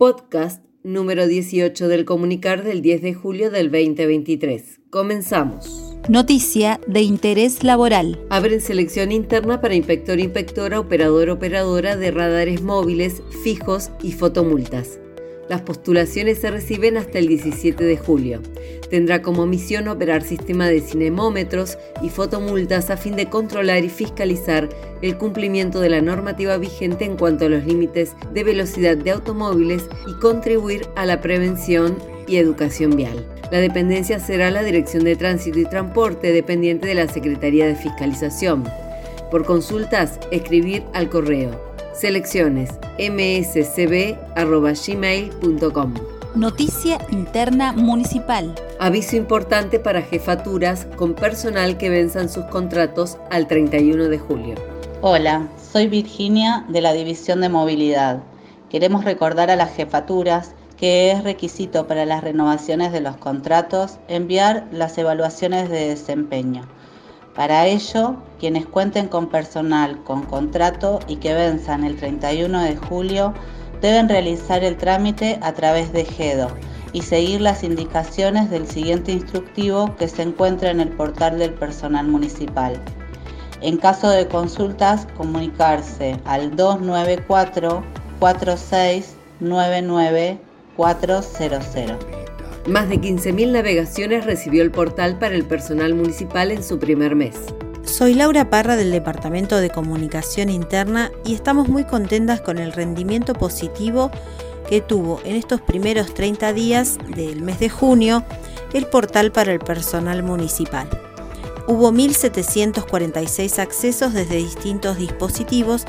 Podcast número 18 del comunicar del 10 de julio del 2023. Comenzamos. Noticia de interés laboral. Abren selección interna para inspector-inspectora, operador-operadora de radares móviles, fijos y fotomultas. Las postulaciones se reciben hasta el 17 de julio. Tendrá como misión operar sistema de cinemómetros y fotomultas a fin de controlar y fiscalizar el cumplimiento de la normativa vigente en cuanto a los límites de velocidad de automóviles y contribuir a la prevención y educación vial. La dependencia será la Dirección de Tránsito y Transporte, dependiente de la Secretaría de Fiscalización. Por consultas, escribir al correo selecciones mscb.gmail.com. Noticia interna municipal. Aviso importante para jefaturas con personal que venzan sus contratos al 31 de julio. Hola, soy Virginia de la División de Movilidad. Queremos recordar a las jefaturas que es requisito para las renovaciones de los contratos enviar las evaluaciones de desempeño para ello, quienes cuenten con personal con contrato y que venzan el 31 de julio deben realizar el trámite a través de GEDO y seguir las indicaciones del siguiente instructivo que se encuentra en el portal del personal municipal. En caso de consultas, comunicarse al 294 4699 400. Más de 15.000 navegaciones recibió el portal para el personal municipal en su primer mes. Soy Laura Parra del Departamento de Comunicación Interna y estamos muy contentas con el rendimiento positivo que tuvo en estos primeros 30 días del mes de junio el portal para el personal municipal. Hubo 1.746 accesos desde distintos dispositivos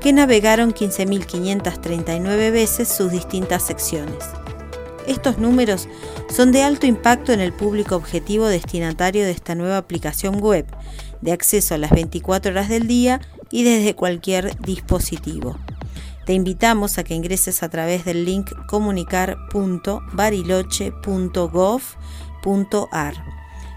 que navegaron 15.539 veces sus distintas secciones. Estos números son de alto impacto en el público objetivo destinatario de esta nueva aplicación web, de acceso a las 24 horas del día y desde cualquier dispositivo. Te invitamos a que ingreses a través del link comunicar.bariloche.gov.ar.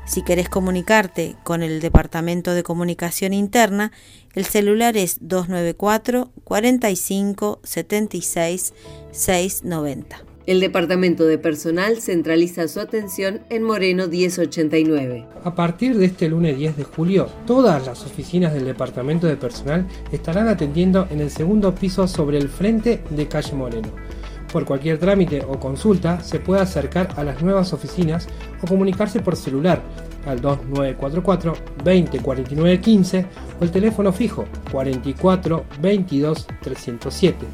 Si querés comunicarte con el Departamento de Comunicación Interna, el celular es 294 45 76 690 el Departamento de Personal centraliza su atención en Moreno 1089. A partir de este lunes 10 de julio, todas las oficinas del Departamento de Personal estarán atendiendo en el segundo piso sobre el frente de calle Moreno. Por cualquier trámite o consulta se puede acercar a las nuevas oficinas o comunicarse por celular al 2944 2049 15 o el teléfono fijo 44 22 307,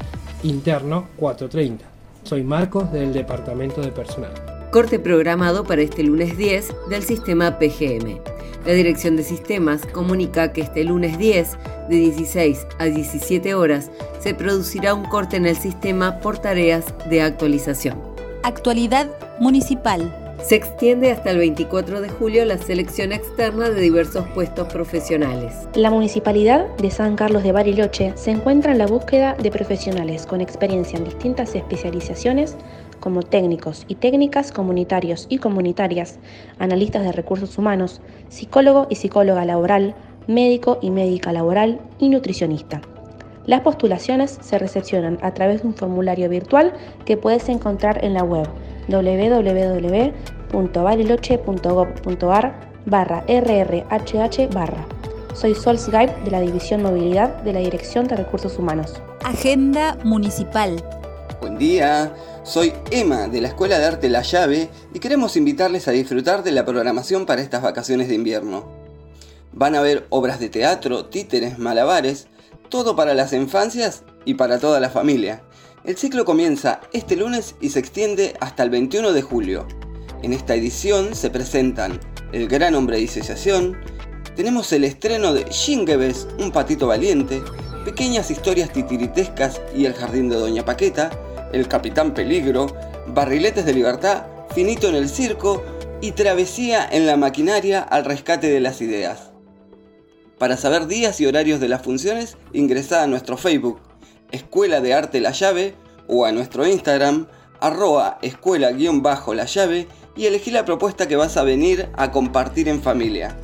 interno 430. Soy Marcos del Departamento de Personal. Corte programado para este lunes 10 del sistema PGM. La Dirección de Sistemas comunica que este lunes 10, de 16 a 17 horas, se producirá un corte en el sistema por tareas de actualización. Actualidad municipal. Se extiende hasta el 24 de julio la selección externa de diversos puestos profesionales. La Municipalidad de San Carlos de Bariloche se encuentra en la búsqueda de profesionales con experiencia en distintas especializaciones como técnicos y técnicas comunitarios y comunitarias, analistas de recursos humanos, psicólogo y psicóloga laboral, médico y médica laboral y nutricionista. Las postulaciones se recepcionan a través de un formulario virtual que puedes encontrar en la web www.bariloche.gov.ar barra rrhh barra. Soy Sol Skype de la División Movilidad de la Dirección de Recursos Humanos. Agenda Municipal. Buen día, soy Emma de la Escuela de Arte La Llave y queremos invitarles a disfrutar de la programación para estas vacaciones de invierno. Van a ver obras de teatro, títeres, malabares, todo para las infancias y para toda la familia. El ciclo comienza este lunes y se extiende hasta el 21 de julio. En esta edición se presentan El Gran Hombre de Disociación, tenemos el estreno de Shingebes, Un Patito Valiente, Pequeñas Historias Titiritescas y El Jardín de Doña Paqueta, El Capitán Peligro, Barriletes de Libertad, Finito en el Circo y Travesía en la Maquinaria al Rescate de las Ideas. Para saber días y horarios de las funciones, ingresa a nuestro Facebook Escuela de Arte La Llave o a nuestro Instagram arroba escuela-la llave y elegí la propuesta que vas a venir a compartir en familia.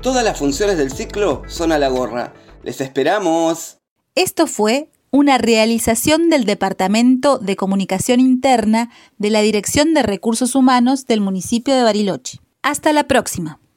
Todas las funciones del ciclo son a la gorra. ¡Les esperamos! Esto fue una realización del Departamento de Comunicación Interna de la Dirección de Recursos Humanos del municipio de Bariloche. Hasta la próxima.